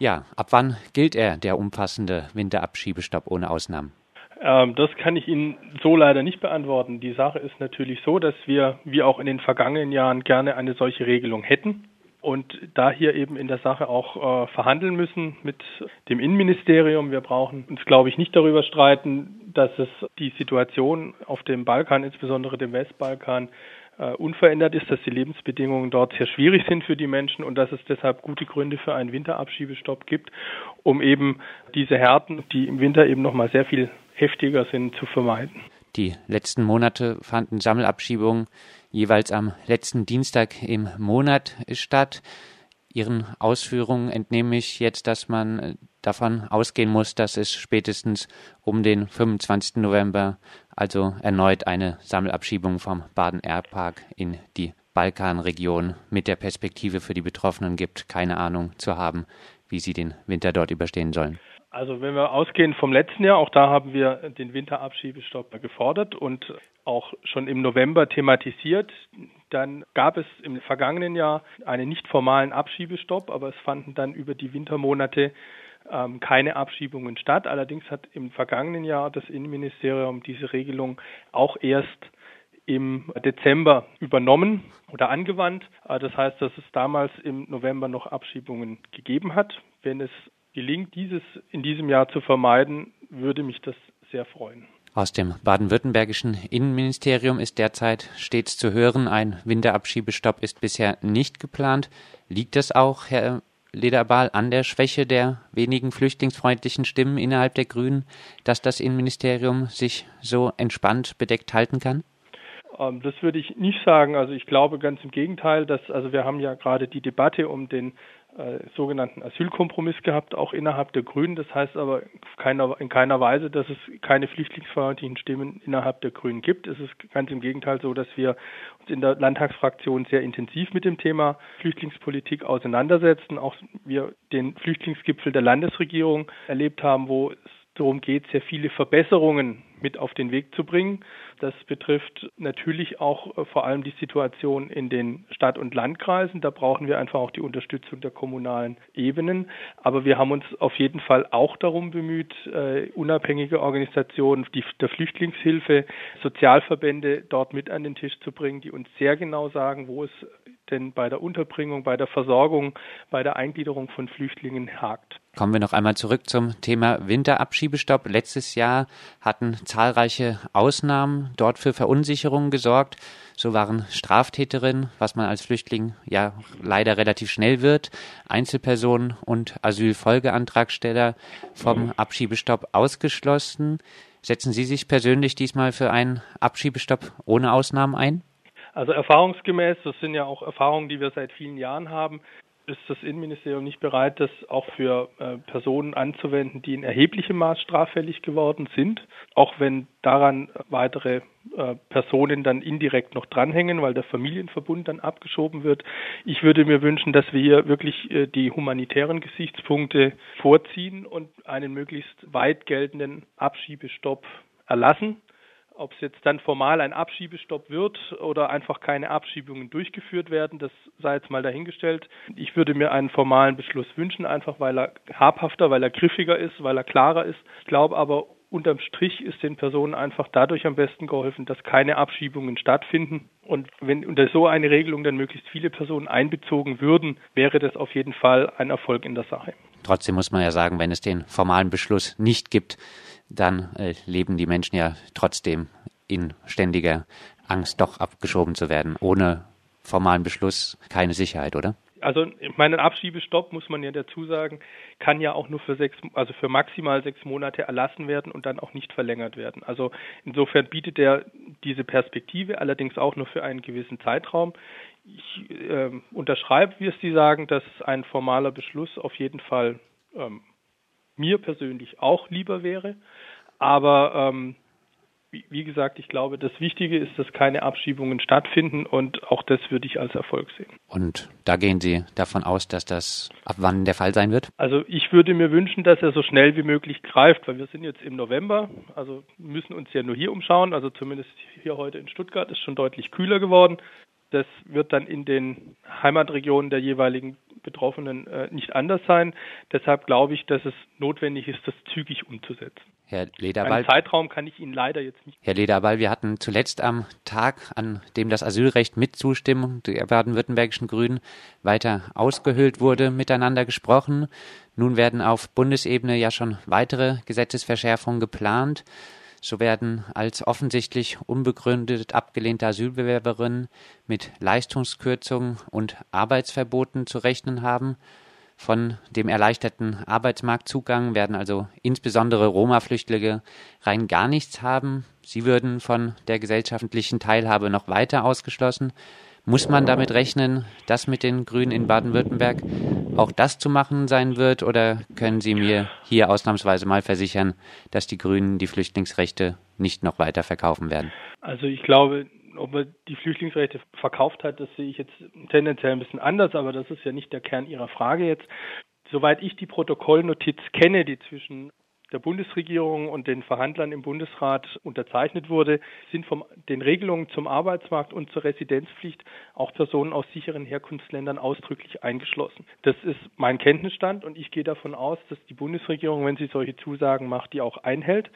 Ja, ab wann gilt er, der umfassende Winterabschiebestopp ohne Ausnahmen? Ähm, das kann ich Ihnen so leider nicht beantworten. Die Sache ist natürlich so, dass wir, wie auch in den vergangenen Jahren, gerne eine solche Regelung hätten und da hier eben in der Sache auch äh, verhandeln müssen mit dem Innenministerium. Wir brauchen uns, glaube ich, nicht darüber streiten, dass es die Situation auf dem Balkan, insbesondere dem Westbalkan, unverändert ist, dass die Lebensbedingungen dort sehr schwierig sind für die Menschen und dass es deshalb gute Gründe für einen Winterabschiebestopp gibt, um eben diese Härten, die im Winter eben noch mal sehr viel heftiger sind, zu vermeiden. Die letzten Monate fanden Sammelabschiebungen jeweils am letzten Dienstag im Monat statt. Ihren Ausführungen entnehme ich jetzt, dass man davon ausgehen muss, dass es spätestens um den 25. November also erneut eine Sammelabschiebung vom Baden-Air-Park in die Balkanregion mit der Perspektive für die Betroffenen gibt, keine Ahnung zu haben, wie sie den Winter dort überstehen sollen. Also wenn wir ausgehen vom letzten Jahr, auch da haben wir den Winterabschiebestopp gefordert und auch schon im November thematisiert. Dann gab es im vergangenen Jahr einen nicht formalen Abschiebestopp, aber es fanden dann über die Wintermonate ähm, keine Abschiebungen statt. Allerdings hat im vergangenen Jahr das Innenministerium diese Regelung auch erst im Dezember übernommen oder angewandt. Äh, das heißt, dass es damals im November noch Abschiebungen gegeben hat. Wenn es gelingt, dieses in diesem Jahr zu vermeiden, würde mich das sehr freuen. Aus dem baden-württembergischen Innenministerium ist derzeit stets zu hören, ein Winterabschiebestopp ist bisher nicht geplant. Liegt das auch, Herr Lederbal, an der Schwäche der wenigen flüchtlingsfreundlichen Stimmen innerhalb der Grünen, dass das Innenministerium sich so entspannt bedeckt halten kann? Ähm, das würde ich nicht sagen. Also ich glaube ganz im Gegenteil, dass also wir haben ja gerade die Debatte um den sogenannten Asylkompromiss gehabt, auch innerhalb der Grünen. Das heißt aber in keiner Weise, dass es keine flüchtlingsfreundlichen Stimmen innerhalb der Grünen gibt. Es ist ganz im Gegenteil so, dass wir uns in der Landtagsfraktion sehr intensiv mit dem Thema Flüchtlingspolitik auseinandersetzen. Auch wir den Flüchtlingsgipfel der Landesregierung erlebt haben, wo es darum geht, sehr viele Verbesserungen mit auf den Weg zu bringen. Das betrifft natürlich auch äh, vor allem die Situation in den Stadt- und Landkreisen. Da brauchen wir einfach auch die Unterstützung der kommunalen Ebenen. Aber wir haben uns auf jeden Fall auch darum bemüht, äh, unabhängige Organisationen die, der Flüchtlingshilfe, Sozialverbände dort mit an den Tisch zu bringen, die uns sehr genau sagen, wo es denn bei der Unterbringung, bei der Versorgung, bei der Eingliederung von Flüchtlingen hakt. Kommen wir noch einmal zurück zum Thema Winterabschiebestopp. Letztes Jahr hatten zahlreiche Ausnahmen dort für Verunsicherungen gesorgt. So waren Straftäterinnen, was man als Flüchtling ja leider relativ schnell wird, Einzelpersonen und Asylfolgeantragsteller vom Abschiebestopp ausgeschlossen. Setzen Sie sich persönlich diesmal für einen Abschiebestopp ohne Ausnahmen ein? Also erfahrungsgemäß, das sind ja auch Erfahrungen, die wir seit vielen Jahren haben, ist das Innenministerium nicht bereit, das auch für äh, Personen anzuwenden, die in erheblichem Maß straffällig geworden sind, auch wenn daran weitere äh, Personen dann indirekt noch dranhängen, weil der Familienverbund dann abgeschoben wird. Ich würde mir wünschen, dass wir hier wirklich äh, die humanitären Gesichtspunkte vorziehen und einen möglichst weit geltenden Abschiebestopp erlassen ob es jetzt dann formal ein Abschiebestopp wird oder einfach keine Abschiebungen durchgeführt werden, das sei jetzt mal dahingestellt. Ich würde mir einen formalen Beschluss wünschen, einfach weil er habhafter, weil er griffiger ist, weil er klarer ist. Ich glaube aber, unterm Strich ist den Personen einfach dadurch am besten geholfen, dass keine Abschiebungen stattfinden. Und wenn unter so eine Regelung dann möglichst viele Personen einbezogen würden, wäre das auf jeden Fall ein Erfolg in der Sache. Trotzdem muss man ja sagen, wenn es den formalen Beschluss nicht gibt, dann äh, leben die Menschen ja trotzdem in ständiger Angst, doch abgeschoben zu werden, ohne formalen Beschluss keine Sicherheit, oder? Also meinen Abschiebestopp muss man ja dazu sagen, kann ja auch nur für sechs, also für maximal sechs Monate erlassen werden und dann auch nicht verlängert werden. Also insofern bietet er diese Perspektive allerdings auch nur für einen gewissen Zeitraum. Ich äh, unterschreibe, wie es Sie sagen, dass ein formaler Beschluss auf jeden Fall ähm, mir persönlich auch lieber wäre. Aber ähm, wie, wie gesagt, ich glaube, das Wichtige ist, dass keine Abschiebungen stattfinden und auch das würde ich als Erfolg sehen. Und da gehen Sie davon aus, dass das ab wann der Fall sein wird? Also ich würde mir wünschen, dass er so schnell wie möglich greift, weil wir sind jetzt im November, also müssen uns ja nur hier umschauen, also zumindest hier heute in Stuttgart ist schon deutlich kühler geworden. Das wird dann in den Heimatregionen der jeweiligen Betroffenen äh, nicht anders sein. Deshalb glaube ich, dass es notwendig ist, das zügig umzusetzen. Herr Lederball. Einen Zeitraum kann ich Ihnen leider jetzt nicht. Herr Lederball, wir hatten zuletzt am Tag, an dem das Asylrecht mit Zustimmung der baden-württembergischen Grünen weiter ausgehöhlt wurde, miteinander gesprochen. Nun werden auf Bundesebene ja schon weitere Gesetzesverschärfungen geplant. So werden als offensichtlich unbegründet abgelehnte Asylbewerberinnen mit Leistungskürzungen und Arbeitsverboten zu rechnen haben. Von dem erleichterten Arbeitsmarktzugang werden also insbesondere Roma-Flüchtlinge rein gar nichts haben. Sie würden von der gesellschaftlichen Teilhabe noch weiter ausgeschlossen. Muss man damit rechnen, dass mit den Grünen in Baden-Württemberg auch das zu machen sein wird? Oder können Sie mir hier ausnahmsweise mal versichern, dass die Grünen die Flüchtlingsrechte nicht noch weiter verkaufen werden? Also ich glaube, ob er die Flüchtlingsrechte verkauft hat, das sehe ich jetzt tendenziell ein bisschen anders, aber das ist ja nicht der Kern Ihrer Frage jetzt. Soweit ich die Protokollnotiz kenne, die zwischen der Bundesregierung und den Verhandlern im Bundesrat unterzeichnet wurde, sind von den Regelungen zum Arbeitsmarkt und zur Residenzpflicht auch Personen aus sicheren Herkunftsländern ausdrücklich eingeschlossen. Das ist mein Kenntnisstand und ich gehe davon aus, dass die Bundesregierung, wenn sie solche Zusagen macht, die auch einhält.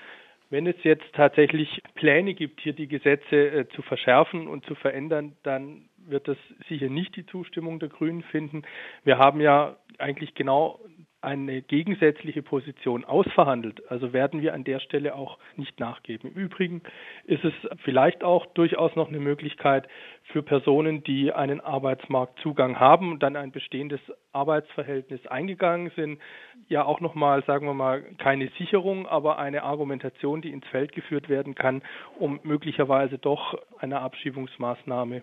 Wenn es jetzt tatsächlich Pläne gibt, hier die Gesetze äh, zu verschärfen und zu verändern, dann wird das sicher nicht die Zustimmung der Grünen finden. Wir haben ja eigentlich genau eine gegensätzliche Position ausverhandelt. Also werden wir an der Stelle auch nicht nachgeben. Im Übrigen ist es vielleicht auch durchaus noch eine Möglichkeit für Personen, die einen Arbeitsmarktzugang haben und dann ein bestehendes Arbeitsverhältnis eingegangen sind, ja auch nochmal, sagen wir mal, keine Sicherung, aber eine Argumentation, die ins Feld geführt werden kann, um möglicherweise doch einer Abschiebungsmaßnahme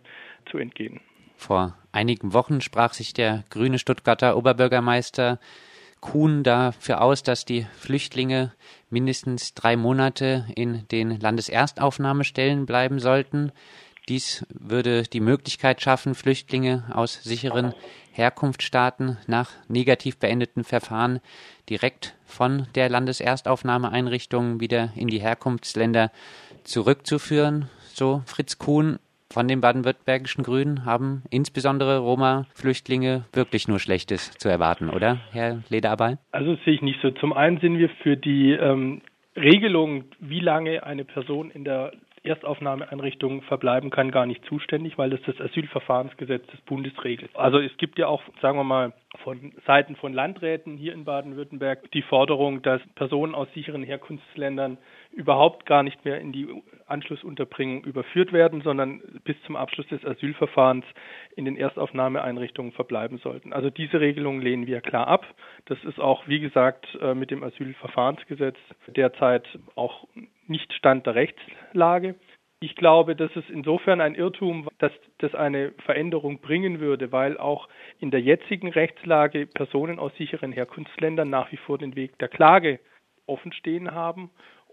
zu entgehen. Vor einigen Wochen sprach sich der grüne Stuttgarter Oberbürgermeister Kuhn dafür aus, dass die Flüchtlinge mindestens drei Monate in den Landeserstaufnahmestellen bleiben sollten. Dies würde die Möglichkeit schaffen, Flüchtlinge aus sicheren Herkunftsstaaten nach negativ beendeten Verfahren direkt von der Landeserstaufnahmeeinrichtung wieder in die Herkunftsländer zurückzuführen. So Fritz Kuhn von den baden-württembergischen Grünen haben insbesondere Roma-Flüchtlinge wirklich nur Schlechtes zu erwarten, oder, Herr Lederabal? Also das sehe ich nicht so. Zum einen sind wir für die ähm, Regelung, wie lange eine Person in der Erstaufnahmeeinrichtung verbleiben kann, gar nicht zuständig, weil das das Asylverfahrensgesetz des Bundes regelt. Also es gibt ja auch, sagen wir mal, von Seiten von Landräten hier in Baden-Württemberg die Forderung, dass Personen aus sicheren Herkunftsländern überhaupt gar nicht mehr in die Anschlussunterbringung überführt werden, sondern bis zum Abschluss des Asylverfahrens in den Erstaufnahmeeinrichtungen verbleiben sollten. Also diese Regelung lehnen wir klar ab. Das ist auch, wie gesagt, äh, mit dem Asylverfahrensgesetz derzeit auch nicht Stand der Rechtslage. Ich glaube, das ist insofern ein Irrtum, dass das eine Veränderung bringen würde, weil auch in der jetzigen Rechtslage Personen aus sicheren Herkunftsländern nach wie vor den Weg der Klage offen stehen haben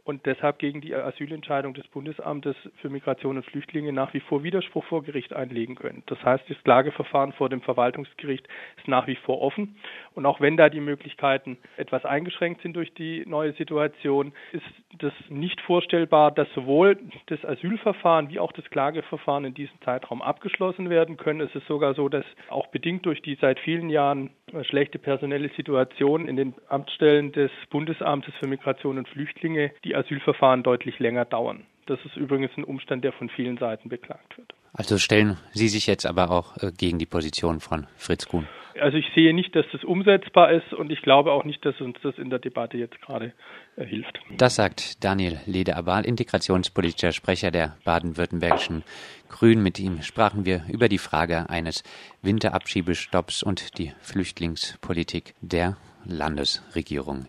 und deshalb gegen die Asylentscheidung des Bundesamtes für Migration und Flüchtlinge nach wie vor Widerspruch vor Gericht einlegen können. Das heißt, das Klageverfahren vor dem Verwaltungsgericht ist nach wie vor offen. Und auch wenn da die Möglichkeiten etwas eingeschränkt sind durch die neue Situation, ist das nicht vorstellbar, dass sowohl das Asylverfahren wie auch das Klageverfahren in diesem Zeitraum abgeschlossen werden können. Es ist sogar so, dass auch bedingt durch die seit vielen Jahren schlechte personelle Situation in den Amtsstellen des Bundesamtes für Migration und Flüchtlinge die Asylverfahren deutlich länger dauern. Das ist übrigens ein Umstand, der von vielen Seiten beklagt wird. Also stellen Sie sich jetzt aber auch äh, gegen die Position von Fritz Kuhn? Also ich sehe nicht, dass das umsetzbar ist und ich glaube auch nicht, dass uns das in der Debatte jetzt gerade äh, hilft. Das sagt Daniel Lederabal, integrationspolitischer Sprecher der baden-württembergischen Grünen. Mit ihm sprachen wir über die Frage eines Winterabschiebestopps und die Flüchtlingspolitik der Landesregierung.